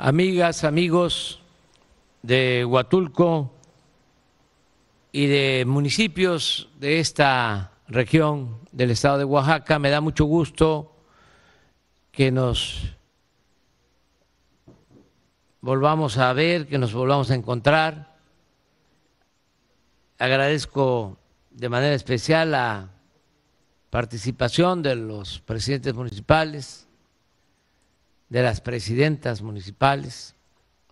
amigas, amigos de Huatulco y de municipios de esta región del estado de Oaxaca, me da mucho gusto que nos volvamos a ver, que nos volvamos a encontrar. Agradezco de manera especial la participación de los presidentes municipales, de las presidentas municipales,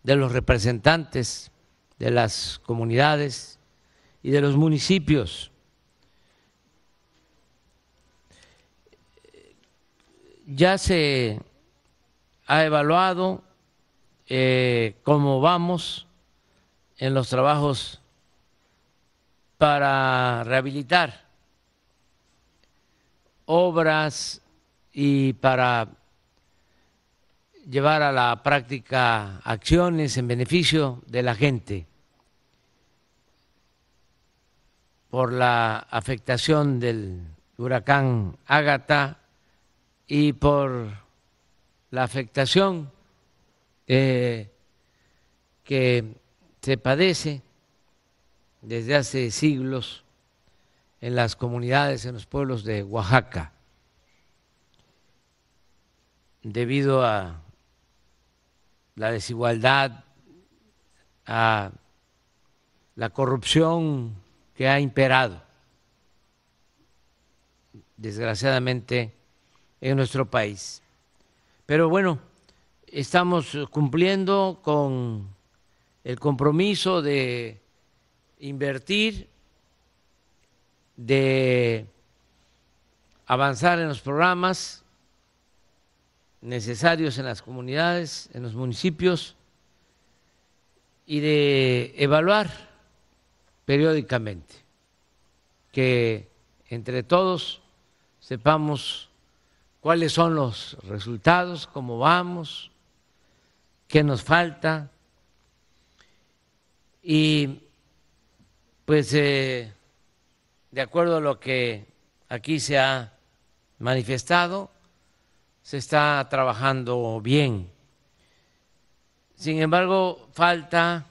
de los representantes de las comunidades y de los municipios. Ya se ha evaluado eh, cómo vamos en los trabajos para rehabilitar obras y para llevar a la práctica acciones en beneficio de la gente por la afectación del huracán Ágata y por la afectación eh, que se padece desde hace siglos en las comunidades, en los pueblos de Oaxaca, debido a la desigualdad, la corrupción que ha imperado, desgraciadamente, en nuestro país. Pero bueno, estamos cumpliendo con el compromiso de invertir, de avanzar en los programas necesarios en las comunidades, en los municipios y de evaluar periódicamente, que entre todos sepamos cuáles son los resultados, cómo vamos, qué nos falta. Y pues eh, de acuerdo a lo que aquí se ha manifestado, se está trabajando bien. Sin embargo, falta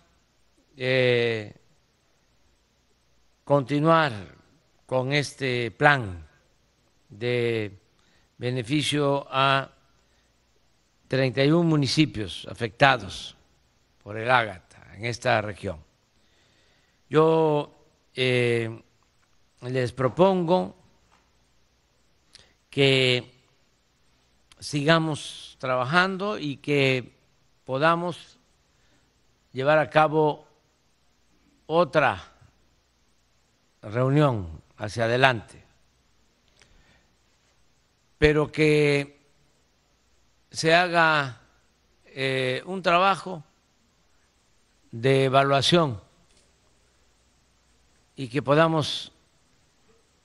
eh, continuar con este plan de beneficio a 31 municipios afectados por el Ágata en esta región. Yo eh, les propongo que sigamos trabajando y que podamos llevar a cabo otra reunión hacia adelante, pero que se haga eh, un trabajo de evaluación y que podamos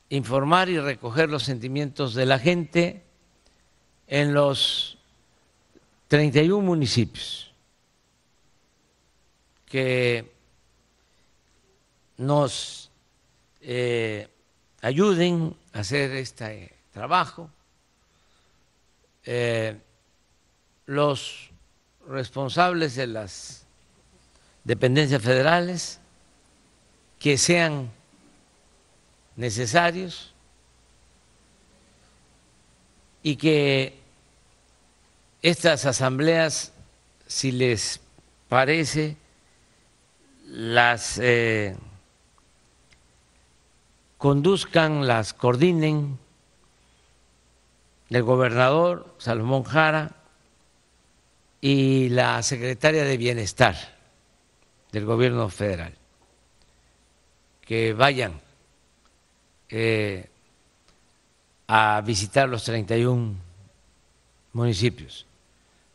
informar y recoger los sentimientos de la gente en los 31 municipios que nos eh, ayuden a hacer este trabajo. Eh, los responsables de las dependencias federales que sean necesarios y que estas asambleas, si les parece, las eh, conduzcan, las coordinen el gobernador Salomón Jara y la secretaria de Bienestar del gobierno federal, que vayan eh, a visitar los 31 municipios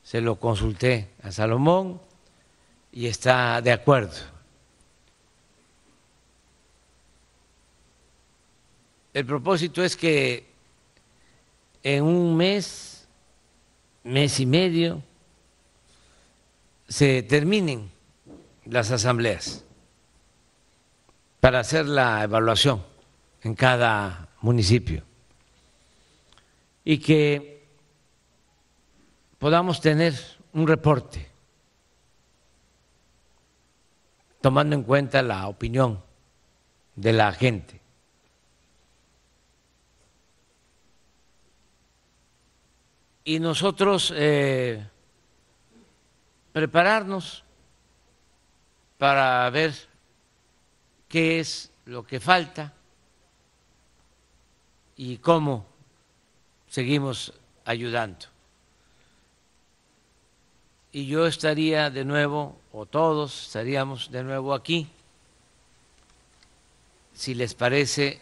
se lo consulté a Salomón y está de acuerdo. El propósito es que en un mes, mes y medio, se terminen las asambleas para hacer la evaluación en cada municipio y que podamos tener un reporte tomando en cuenta la opinión de la gente. Y nosotros eh, prepararnos para ver qué es lo que falta y cómo seguimos ayudando. Y yo estaría de nuevo, o todos estaríamos de nuevo aquí, si les parece,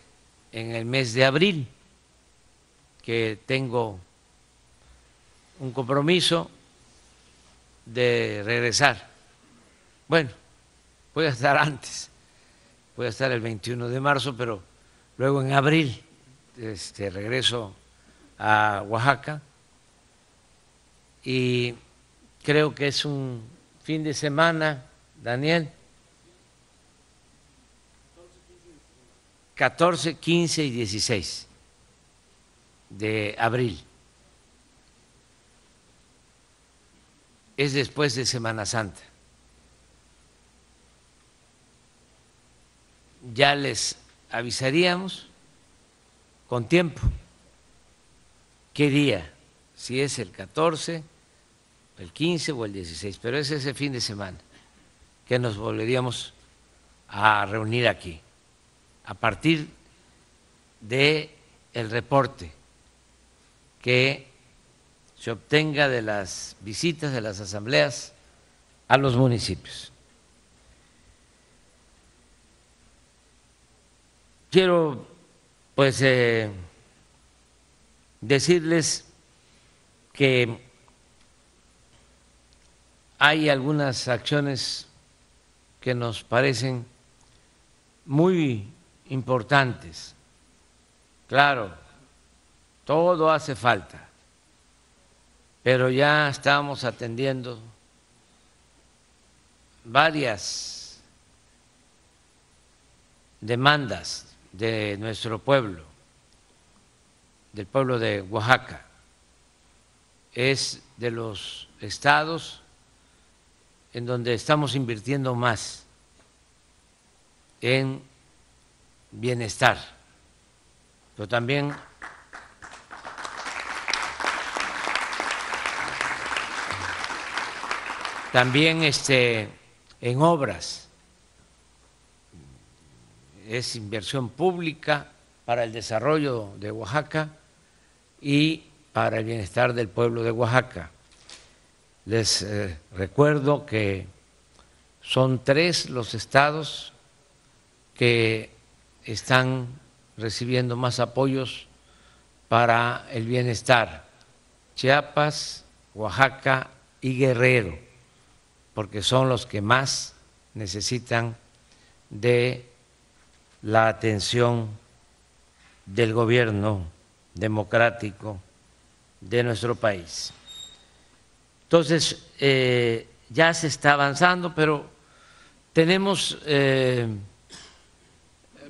en el mes de abril, que tengo un compromiso de regresar. Bueno, voy a estar antes, voy a estar el 21 de marzo, pero luego en abril este, regreso a Oaxaca y creo que es un fin de semana, Daniel. 14, 15 y 16 de abril. Es después de Semana Santa. Ya les avisaríamos con tiempo qué día, si es el 14, el 15 o el 16, pero es ese fin de semana que nos volveríamos a reunir aquí a partir de el reporte que se obtenga de las visitas de las asambleas a los municipios. Quiero pues eh, decirles que hay algunas acciones que nos parecen muy importantes. Claro, todo hace falta, pero ya estamos atendiendo varias demandas de nuestro pueblo, del pueblo de Oaxaca. Es de los estados en donde estamos invirtiendo más en bienestar, pero también también este en obras es inversión pública para el desarrollo de Oaxaca y para el bienestar del pueblo de Oaxaca. Les eh, recuerdo que son tres los estados que están recibiendo más apoyos para el bienestar, Chiapas, Oaxaca y Guerrero, porque son los que más necesitan de la atención del gobierno democrático de nuestro país. Entonces, eh, ya se está avanzando, pero tenemos eh,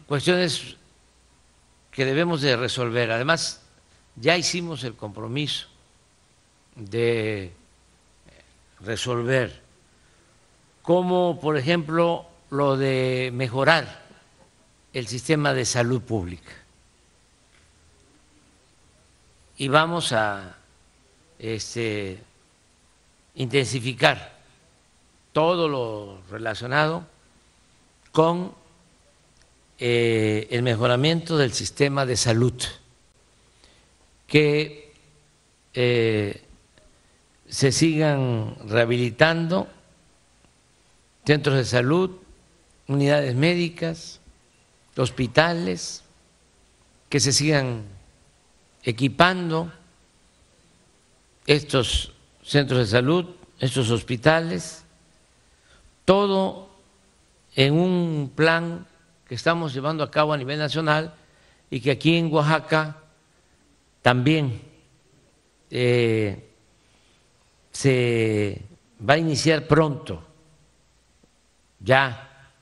cuestiones que debemos de resolver. Además, ya hicimos el compromiso de resolver, como por ejemplo lo de mejorar el sistema de salud pública. Y vamos a este, intensificar todo lo relacionado con eh, el mejoramiento del sistema de salud, que eh, se sigan rehabilitando centros de salud, unidades médicas, hospitales, que se sigan equipando estos centros de salud, estos hospitales, todo en un plan que estamos llevando a cabo a nivel nacional y que aquí en Oaxaca también eh, se va a iniciar pronto, ya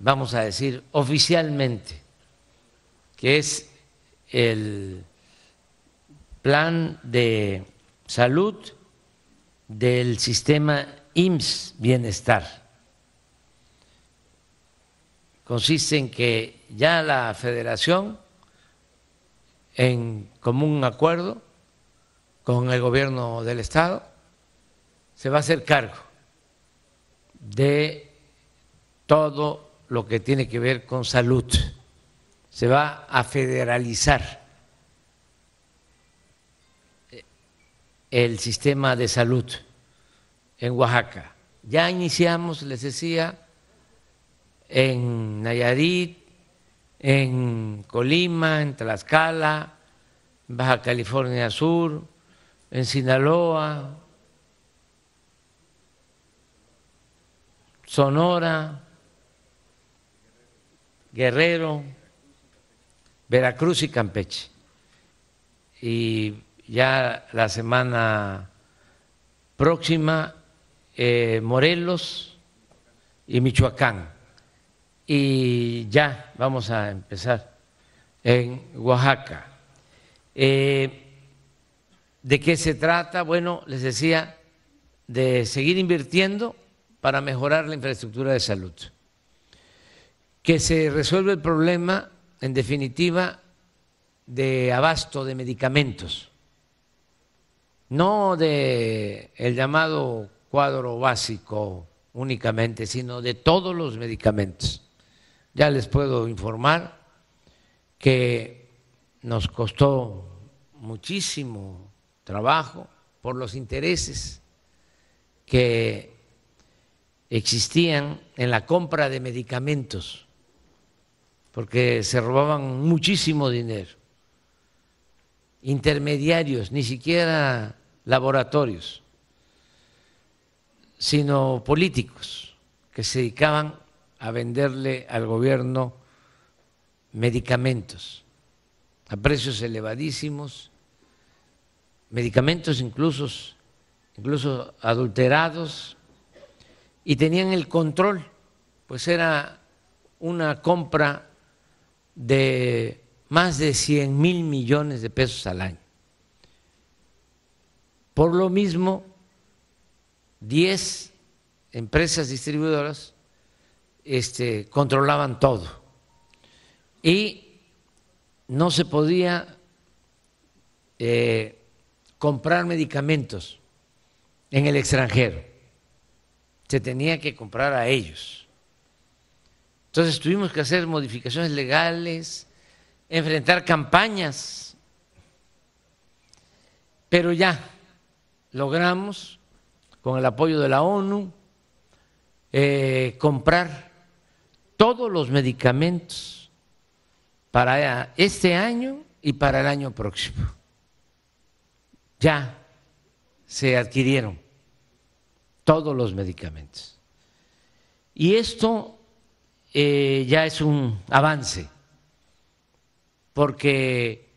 vamos a decir oficialmente, que es el plan de salud del sistema IMSS Bienestar consiste en que ya la federación, en común acuerdo con el gobierno del Estado, se va a hacer cargo de todo lo que tiene que ver con salud. Se va a federalizar el sistema de salud en Oaxaca. Ya iniciamos, les decía, en Nayarit, en Colima, en Tlaxcala, Baja California Sur, en Sinaloa, Sonora, Guerrero, Veracruz y Campeche. Y ya la semana próxima eh, Morelos y Michoacán. Y ya vamos a empezar en Oaxaca. Eh, ¿De qué se trata? Bueno, les decía, de seguir invirtiendo para mejorar la infraestructura de salud. Que se resuelva el problema, en definitiva, de abasto de medicamentos, no de el llamado cuadro básico únicamente, sino de todos los medicamentos. Ya les puedo informar que nos costó muchísimo trabajo por los intereses que existían en la compra de medicamentos, porque se robaban muchísimo dinero, intermediarios, ni siquiera laboratorios sino políticos que se dedicaban a venderle al gobierno medicamentos a precios elevadísimos, medicamentos incluso, incluso adulterados, y tenían el control, pues era una compra de más de 100 mil millones de pesos al año. Por lo mismo, 10 empresas distribuidoras este, controlaban todo y no se podía eh, comprar medicamentos en el extranjero, se tenía que comprar a ellos. Entonces tuvimos que hacer modificaciones legales, enfrentar campañas, pero ya logramos con el apoyo de la ONU, eh, comprar todos los medicamentos para este año y para el año próximo. Ya se adquirieron todos los medicamentos. Y esto eh, ya es un avance, porque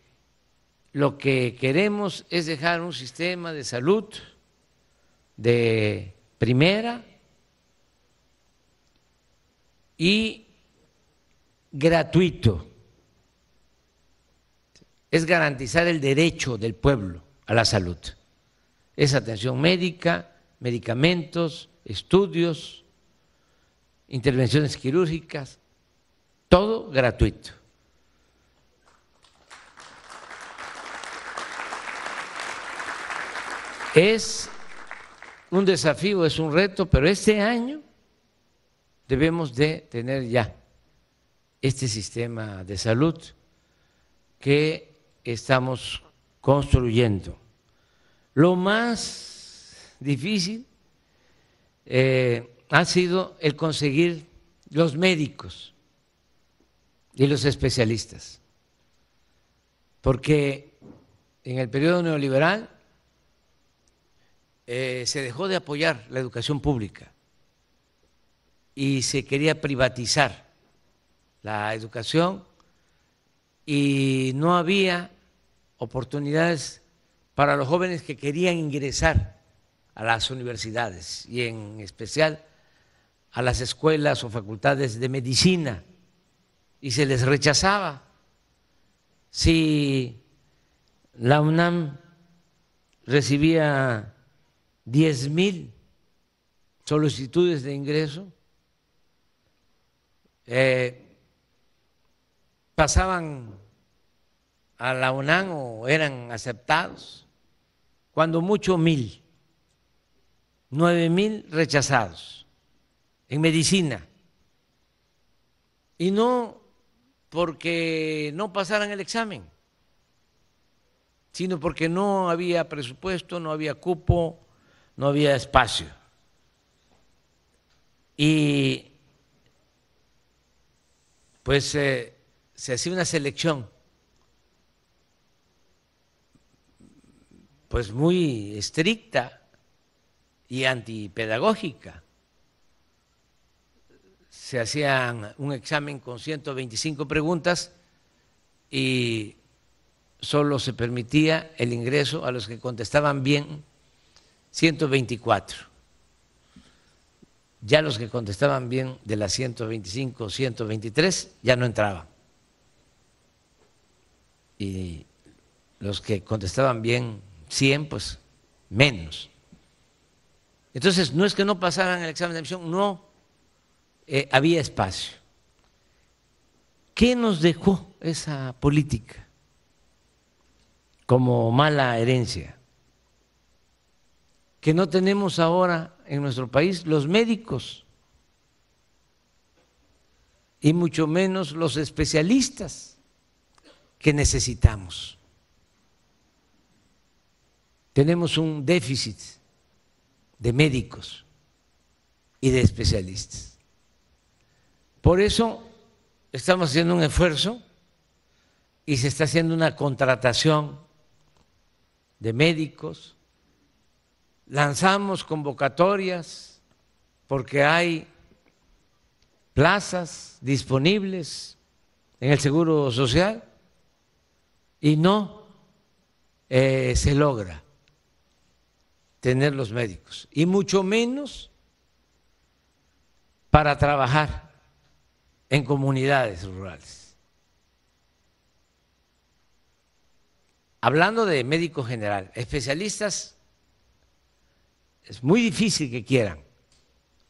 lo que queremos es dejar un sistema de salud de primera y gratuito. Es garantizar el derecho del pueblo a la salud. Es atención médica, medicamentos, estudios, intervenciones quirúrgicas, todo gratuito. Es un desafío, es un reto, pero este año debemos de tener ya este sistema de salud que estamos construyendo. Lo más difícil eh, ha sido el conseguir los médicos y los especialistas, porque en el periodo neoliberal eh, se dejó de apoyar la educación pública y se quería privatizar la educación y no había oportunidades para los jóvenes que querían ingresar a las universidades y en especial a las escuelas o facultades de medicina y se les rechazaba. Si la UNAM recibía diez mil solicitudes de ingreso, eh, pasaban a la UNAM o eran aceptados, cuando mucho mil, nueve mil rechazados en medicina. Y no porque no pasaran el examen, sino porque no había presupuesto, no había cupo, no había espacio. Y pues eh, se hacía una selección pues muy estricta y antipedagógica. Se hacían un examen con 125 preguntas y solo se permitía el ingreso a los que contestaban bien 124. Ya los que contestaban bien de las 125, 123 ya no entraban. Y los que contestaban bien 100, pues menos. Entonces, no es que no pasaran el examen de admisión, no, eh, había espacio. ¿Qué nos dejó esa política como mala herencia? Que no tenemos ahora en nuestro país los médicos y mucho menos los especialistas que necesitamos tenemos un déficit de médicos y de especialistas. Por eso estamos haciendo un esfuerzo y se está haciendo una contratación de médicos, lanzamos convocatorias porque hay plazas disponibles en el Seguro Social y no eh, se logra tener los médicos, y mucho menos para trabajar en comunidades rurales. Hablando de médico general, especialistas, es muy difícil que quieran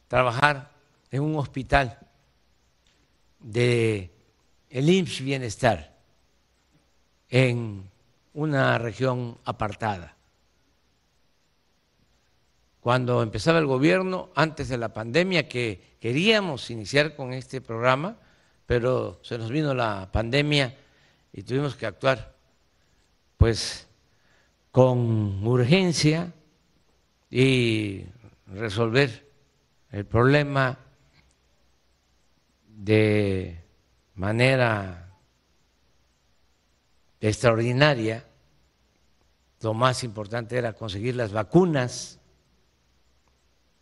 trabajar en un hospital de el Bienestar en una región apartada cuando empezaba el gobierno, antes de la pandemia, que queríamos iniciar con este programa, pero se nos vino la pandemia y tuvimos que actuar pues con urgencia y resolver el problema de manera extraordinaria. Lo más importante era conseguir las vacunas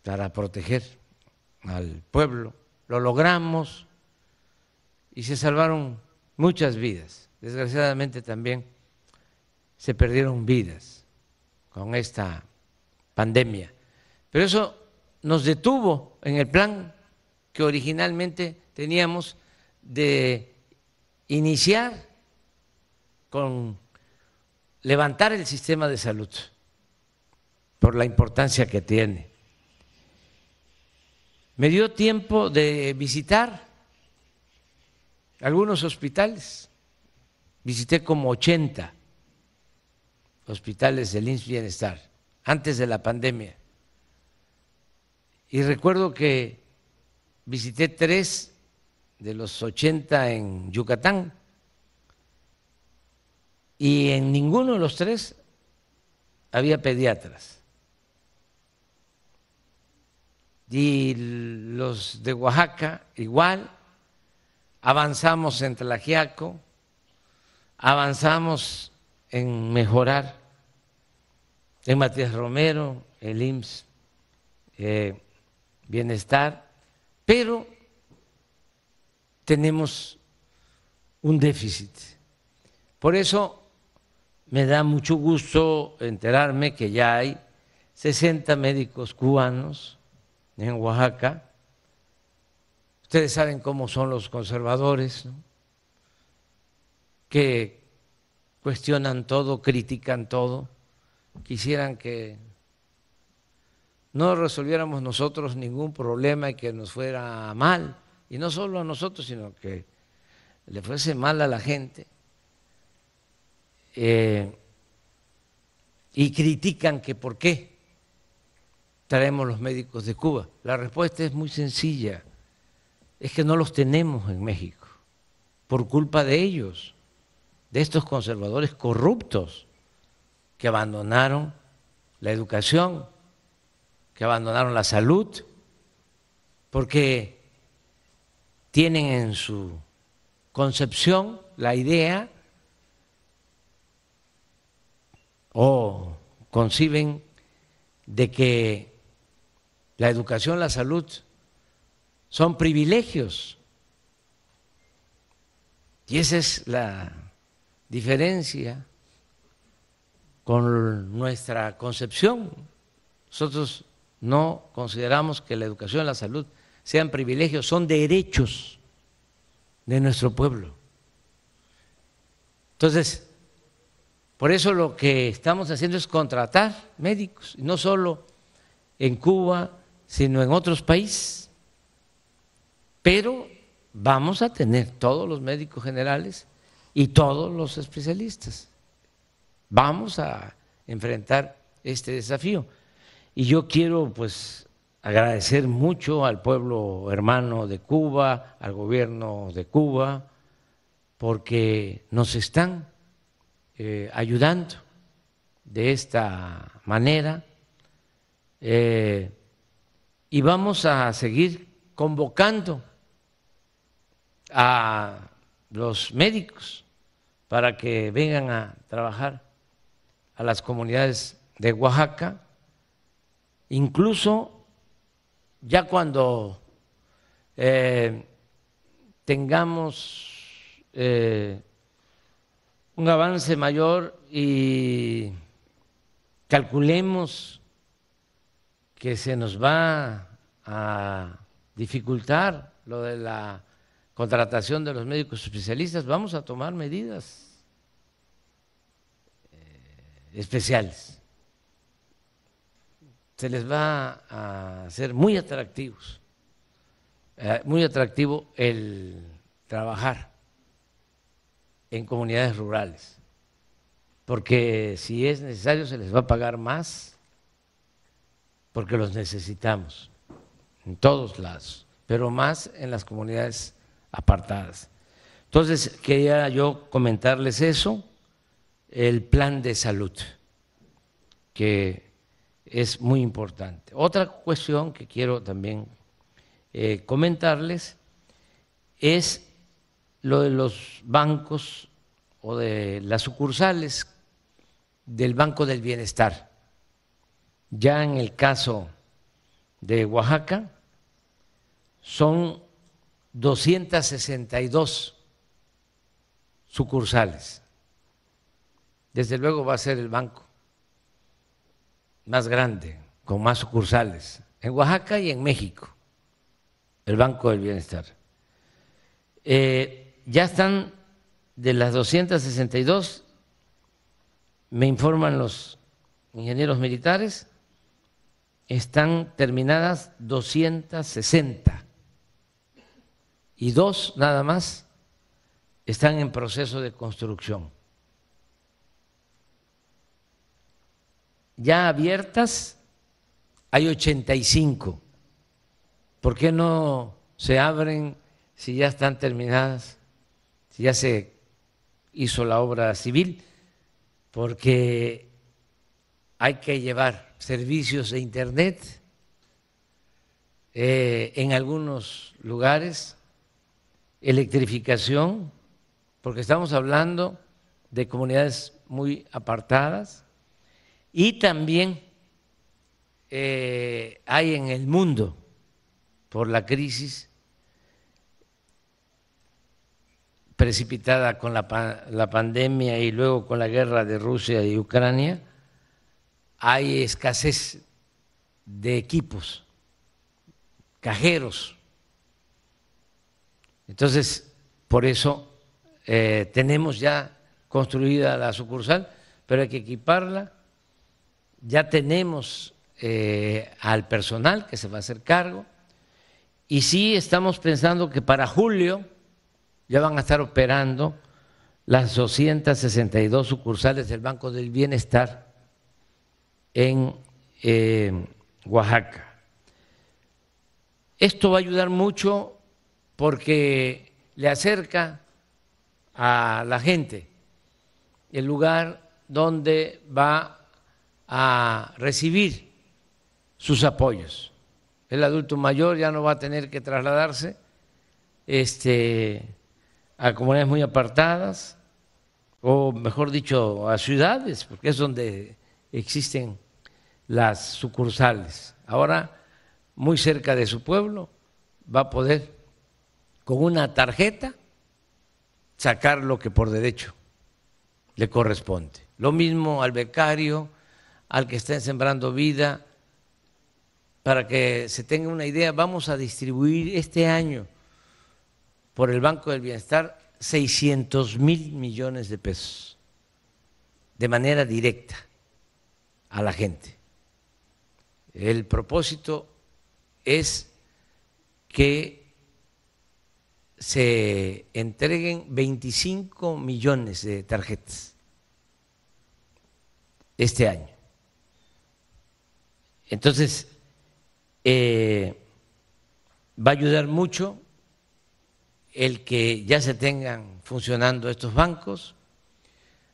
para proteger al pueblo. Lo logramos y se salvaron muchas vidas. Desgraciadamente también se perdieron vidas con esta pandemia. Pero eso nos detuvo en el plan que originalmente teníamos de iniciar con levantar el sistema de salud por la importancia que tiene me dio tiempo de visitar algunos hospitales. Visité como 80 hospitales del INS Bienestar antes de la pandemia. Y recuerdo que visité tres de los 80 en Yucatán y en ninguno de los tres había pediatras. Y los de Oaxaca igual, avanzamos en Tlajiaco, avanzamos en mejorar. En Matías Romero, el IMSS, eh, bienestar, pero tenemos un déficit. Por eso me da mucho gusto enterarme que ya hay 60 médicos cubanos en Oaxaca. Ustedes saben cómo son los conservadores, que cuestionan todo, critican todo, quisieran que no resolviéramos nosotros ningún problema y que nos fuera mal. Y no solo a nosotros, sino que le fuese mal a la gente, eh, y critican que por qué traemos los médicos de Cuba. La respuesta es muy sencilla, es que no los tenemos en México, por culpa de ellos, de estos conservadores corruptos que abandonaron la educación, que abandonaron la salud, porque tienen en su concepción la idea o conciben de que la educación, la salud son privilegios. Y esa es la diferencia con nuestra concepción. Nosotros no consideramos que la educación y la salud sean privilegios, son derechos de nuestro pueblo. Entonces, por eso lo que estamos haciendo es contratar médicos, no solo en Cuba, sino en otros países. Pero vamos a tener todos los médicos generales y todos los especialistas. Vamos a enfrentar este desafío. Y yo quiero pues agradecer mucho al pueblo hermano de Cuba, al gobierno de Cuba, porque nos están eh, ayudando de esta manera eh, y vamos a seguir convocando a los médicos para que vengan a trabajar a las comunidades de Oaxaca, incluso ya cuando eh, tengamos eh, un avance mayor y calculemos que se nos va a dificultar lo de la contratación de los médicos especialistas, vamos a tomar medidas eh, especiales. Se les va a hacer muy atractivos, eh, muy atractivo el trabajar en comunidades rurales, porque si es necesario se les va a pagar más, porque los necesitamos en todos lados, pero más en las comunidades apartadas. Entonces, quería yo comentarles eso, el plan de salud, que es muy importante. Otra cuestión que quiero también eh, comentarles es lo de los bancos o de las sucursales del Banco del Bienestar. Ya en el caso de Oaxaca son 262 sucursales. Desde luego va a ser el banco más grande, con más sucursales, en Oaxaca y en México, el Banco del Bienestar. Eh, ya están de las 262, me informan los ingenieros militares, están terminadas 260 y dos nada más están en proceso de construcción. ya abiertas hay 85. ¿Por qué no se abren si ya están terminadas, si ya se hizo la obra civil? Porque hay que llevar servicios de Internet eh, en algunos lugares, electrificación, porque estamos hablando de comunidades muy apartadas y también eh, hay en el mundo, por la crisis precipitada con la, la pandemia y luego con la guerra de Rusia y Ucrania, hay escasez de equipos, cajeros. Entonces, por eso eh, tenemos ya construida la sucursal, pero hay que equiparla. Ya tenemos eh, al personal que se va a hacer cargo. Y sí estamos pensando que para julio ya van a estar operando las 262 sucursales del Banco del Bienestar en eh, Oaxaca. Esto va a ayudar mucho porque le acerca a la gente el lugar donde va a recibir sus apoyos. El adulto mayor ya no va a tener que trasladarse este, a comunidades muy apartadas, o mejor dicho, a ciudades, porque es donde existen las sucursales. Ahora, muy cerca de su pueblo, va a poder con una tarjeta sacar lo que por derecho le corresponde. Lo mismo al becario, al que está Sembrando Vida, para que se tenga una idea, vamos a distribuir este año por el Banco del Bienestar 600 mil millones de pesos de manera directa a la gente. El propósito es que se entreguen 25 millones de tarjetas este año. Entonces, eh, va a ayudar mucho el que ya se tengan funcionando estos bancos.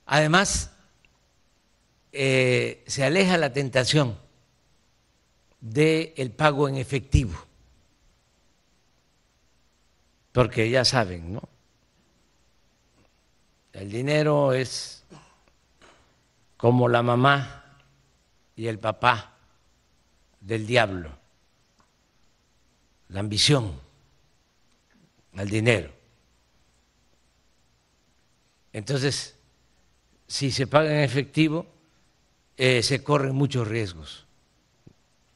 Además, eh, se aleja la tentación del pago en efectivo, porque ya saben, ¿no? El dinero es como la mamá y el papá del diablo, la ambición al dinero. Entonces, si se paga en efectivo, eh, se corren muchos riesgos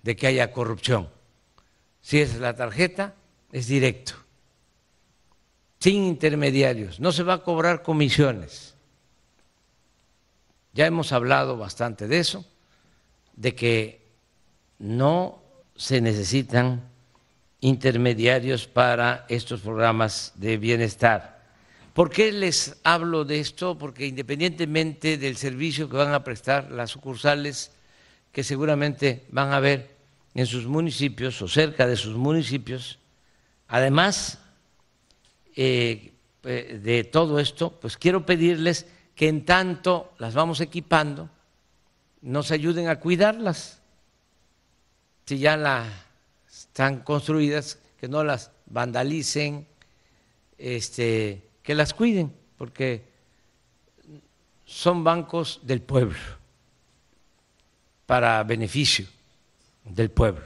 de que haya corrupción. Si es la tarjeta, es directo, sin intermediarios, no se va a cobrar comisiones. Ya hemos hablado bastante de eso, de que no se necesitan intermediarios para estos programas de bienestar. ¿Por qué les hablo de esto? Porque independientemente del servicio que van a prestar las sucursales, que seguramente van a ver en sus municipios o cerca de sus municipios, además eh, eh, de todo esto, pues quiero pedirles que en tanto las vamos equipando, nos ayuden a cuidarlas. Si ya la están construidas, que no las vandalicen, este, que las cuiden, porque son bancos del pueblo, para beneficio del pueblo.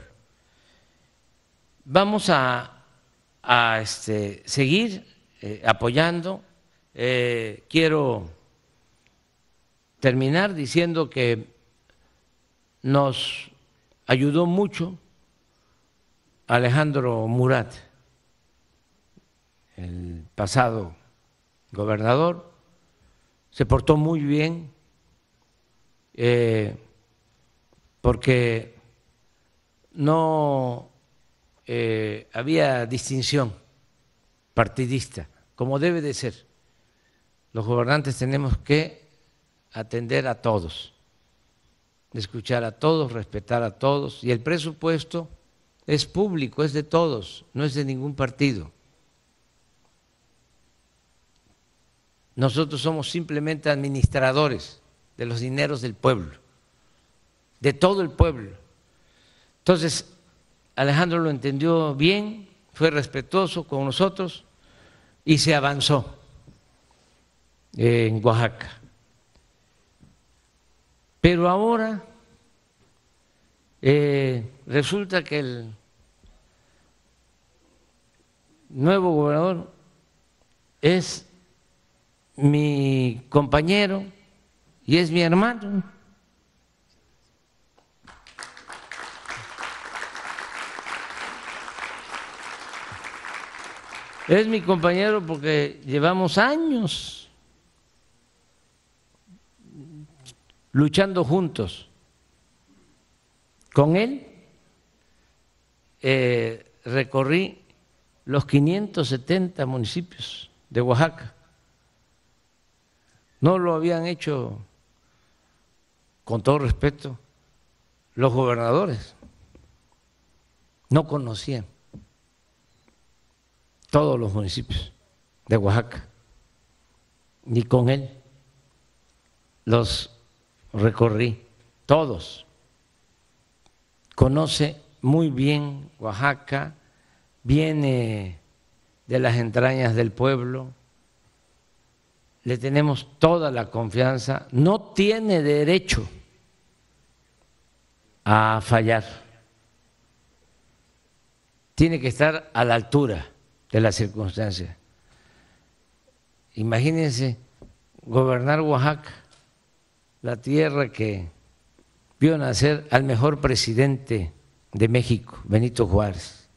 Vamos a, este, seguir eh, apoyando. Eh, quiero terminar diciendo que nos ayudó mucho Alejandro Murat, el pasado gobernador, se portó muy bien eh, porque no eh, había distinción partidista, como debe de ser. Los gobernantes tenemos que atender a todos, escuchar a todos, respetar a todos, y el presupuesto es público, es de todos, no es de ningún partido. Nosotros somos simplemente administradores de los dineros del pueblo, de todo el pueblo. Entonces, Alejandro lo entendió bien, fue respetuoso con nosotros y se avanzó en Oaxaca. Pero ahora eh, resulta que el nuevo gobernador es mi compañero y es mi hermano. Es mi compañero porque llevamos años luchando juntos. Con él eh, recorrí los 570 municipios de Oaxaca. No lo habían hecho, con todo respeto, los gobernadores. No conocían todos los municipios de Oaxaca, ni con él. Los recorrí, todos. Conoce muy bien Oaxaca, viene de las entrañas del pueblo, le tenemos toda la confianza, no tiene derecho a fallar, tiene que estar a la altura de las circunstancias. Imagínense gobernar Oaxaca, la tierra que vio nacer al mejor presidente de México, Benito Juárez,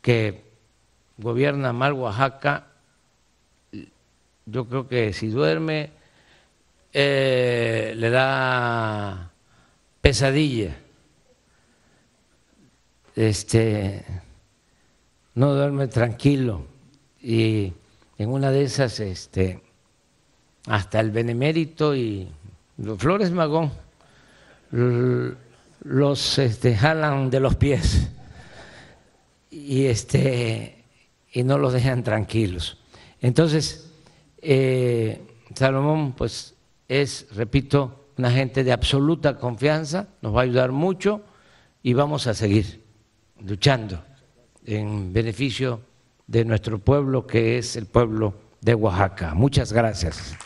que gobierna mal Oaxaca, yo creo que si duerme eh, le da pesadilla. Este no duerme tranquilo y en una de esas este hasta el benemérito y Flores Magón los este, jalan de los pies y este y no los dejan tranquilos. Entonces, eh, Salomón, pues es, repito, una gente de absoluta confianza, nos va a ayudar mucho y vamos a seguir luchando en beneficio de nuestro pueblo, que es el pueblo de Oaxaca. Muchas gracias.